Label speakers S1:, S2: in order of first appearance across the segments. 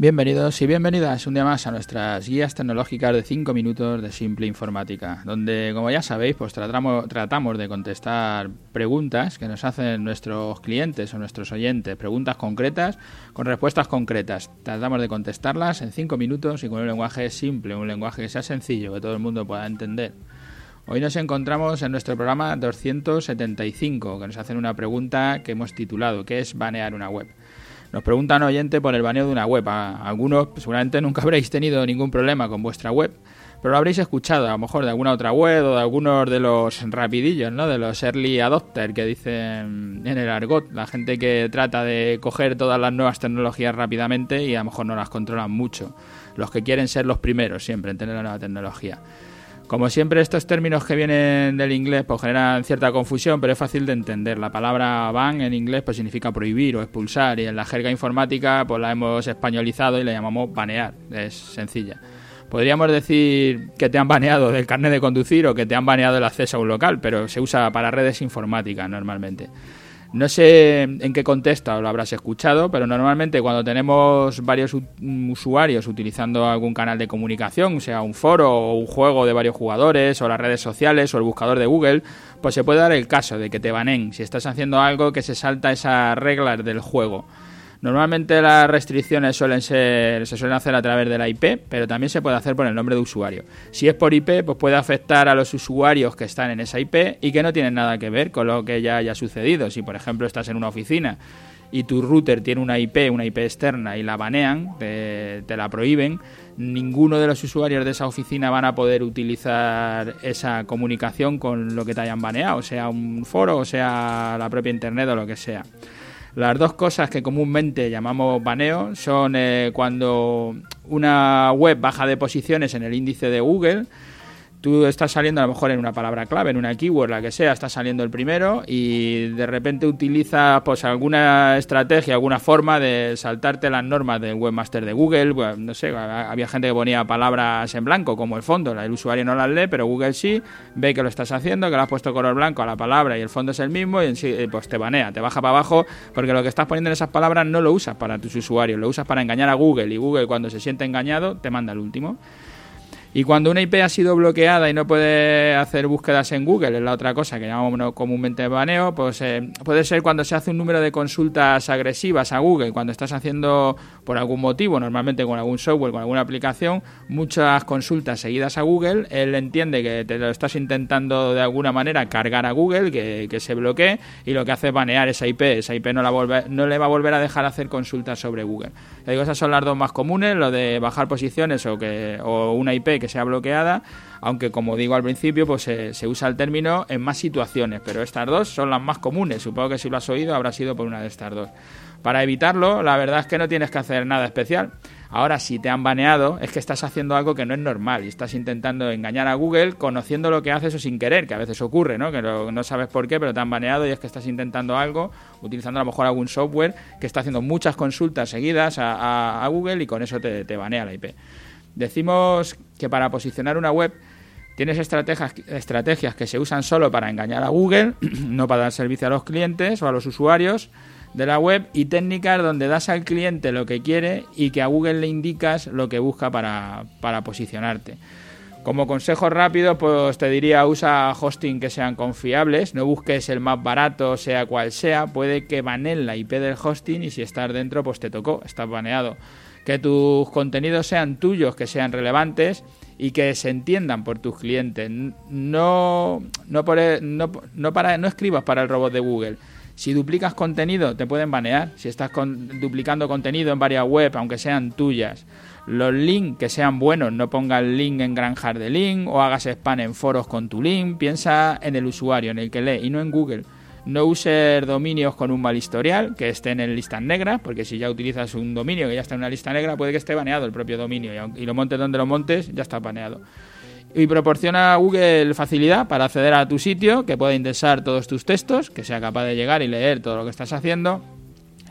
S1: Bienvenidos y bienvenidas un día más a nuestras guías tecnológicas de 5 minutos de simple informática, donde como ya sabéis pues tratamos, tratamos de contestar preguntas que nos hacen nuestros clientes o nuestros oyentes, preguntas concretas con respuestas concretas. Tratamos de contestarlas en 5 minutos y con un lenguaje simple, un lenguaje que sea sencillo, que todo el mundo pueda entender. Hoy nos encontramos en nuestro programa 275, que nos hacen una pregunta que hemos titulado ¿Qué es banear una web? Nos preguntan oyente por el baneo de una web. algunos seguramente nunca habréis tenido ningún problema con vuestra web, pero lo habréis escuchado a lo mejor de alguna otra web o de algunos de los rapidillos, ¿no? De los early adopters que dicen en el argot, la gente que trata de coger todas las nuevas tecnologías rápidamente y a lo mejor no las controlan mucho. Los que quieren ser los primeros siempre en tener la nueva tecnología. Como siempre, estos términos que vienen del inglés pues, generan cierta confusión, pero es fácil de entender. La palabra ban en inglés pues, significa prohibir o expulsar, y en la jerga informática pues, la hemos españolizado y la llamamos banear. Es sencilla. Podríamos decir que te han baneado del carnet de conducir o que te han baneado el acceso a un local, pero se usa para redes informáticas normalmente. No sé en qué contexto lo habrás escuchado, pero normalmente cuando tenemos varios usuarios utilizando algún canal de comunicación, sea un foro o un juego de varios jugadores, o las redes sociales, o el buscador de Google, pues se puede dar el caso de que te banen si estás haciendo algo que se salta esas reglas del juego. Normalmente las restricciones suelen ser, se suelen hacer a través de la IP, pero también se puede hacer por el nombre de usuario. Si es por IP, pues puede afectar a los usuarios que están en esa IP y que no tienen nada que ver con lo que ya haya sucedido. Si, por ejemplo, estás en una oficina y tu router tiene una IP, una IP externa y la banean, te, la prohíben, ninguno de los usuarios de esa oficina van a poder utilizar esa comunicación con lo que te hayan baneado, sea un foro o sea la propia internet o lo que sea. Las dos cosas que comúnmente llamamos baneo son eh, cuando una web baja de posiciones en el índice de Google tú estás saliendo a lo mejor en una palabra clave, en una keyword, la que sea, está saliendo el primero y de repente utilizas pues alguna estrategia, alguna forma de saltarte las normas del webmaster de Google, no sé, había gente que ponía palabras en blanco como el fondo, el usuario no las lee, pero Google sí, ve que lo estás haciendo, que le has puesto color blanco a la palabra y el fondo es el mismo y eh, pues te banea, te baja para abajo porque lo que estás poniendo en esas palabras no lo usas para tus usuarios, lo usas para engañar a Google y Google cuando se siente engañado te manda el último. Y cuando una IP ha sido bloqueada y no puede hacer búsquedas en Google, es la otra cosa que llamamos comúnmente baneo, pues eh, puede ser cuando se hace un número de consultas agresivas a Google, cuando estás haciendo por algún motivo, normalmente con algún software, con alguna aplicación, muchas consultas seguidas a Google, él entiende que te lo estás intentando de alguna manera cargar a Google, que, que se bloquee, y lo que hace es banear esa IP. Esa IP no, la no le va a volver a dejar hacer consultas sobre Google. Le digo, esas son las dos más comunes, lo de bajar posiciones o, que, o una IP que sea bloqueada, aunque como digo al principio, pues se, usa el término en más situaciones, pero estas dos son las más comunes. Supongo que si lo has oído habrá sido por una de estas dos. Para evitarlo, la verdad es que no tienes que hacer nada especial. Ahora, si te han baneado, es que estás haciendo algo que no es normal y estás intentando engañar a Google conociendo lo que haces o sin querer, que a veces ocurre, ¿no? Que no, sabes por qué, pero te han baneado y es que estás intentando algo, utilizando a lo mejor algún software que está haciendo muchas consultas seguidas a, Google y con eso te, te banea la IP. Decimos que para posicionar una web tienes estrategias, estrategias que se usan solo para engañar a Google, no para dar servicio a los clientes o a los usuarios de la web, y técnicas donde das al cliente lo que quiere y que a Google le indicas lo que busca para, para posicionarte. Como consejo rápido, pues te diría usa hosting que sean confiables, no busques el más barato, sea cual sea, puede que baneen la IP del hosting y si estás dentro, pues te tocó, estás baneado que tus contenidos sean tuyos, que sean relevantes y que se entiendan por tus clientes. No, no, no, para, no escribas para el robot de Google. Si duplicas contenido, te pueden banear. Si estás duplicando contenido en varias webs, aunque sean tuyas. Los links que sean buenos, no pongas link en granjas de link o hagas spam en foros con tu link. Piensa en el usuario, en el que lee y no en Google. No uses dominios con un mal historial, que estén en listas negras, porque si ya utilizas un dominio que ya está en una lista negra, puede que esté baneado el propio dominio y, lo montes donde lo montes, ya está baneado. Y proporciona a Google facilidad para acceder a tu sitio, que pueda indexar todos tus textos, que sea capaz de llegar y leer todo lo que estás haciendo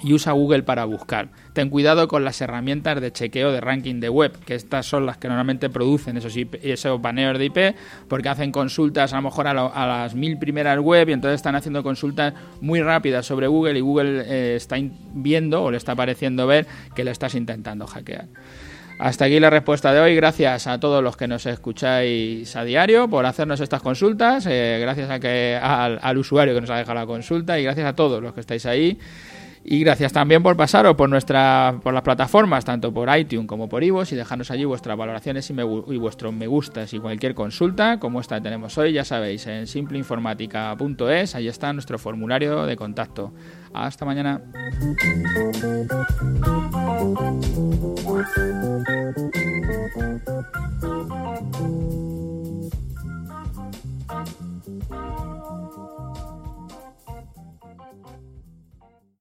S1: y usa Google para buscar. Ten cuidado con las herramientas de chequeo de ranking de web, que estas son las que normalmente producen esos, esos baneos de IP, porque hacen consultas a lo mejor a, las mil primeras web y entonces están haciendo consultas muy rápidas sobre Google y Google eh, está viendo o le está pareciendo ver que le estás intentando hackear. Hasta aquí la respuesta de hoy. Gracias a todos los que nos escucháis a diario por hacernos estas consultas. Eh, gracias a que, al, al usuario que nos ha dejado la consulta y gracias a todos los que estáis ahí. Y gracias también por pasaros por nuestra, por las plataformas, tanto por iTunes como por Ivo, y dejarnos allí vuestras valoraciones y, y, vuestros me gustas y cualquier consulta, como esta que tenemos hoy, ya sabéis, en simpleinformática.es, ahí está nuestro formulario de contacto. Hasta mañana.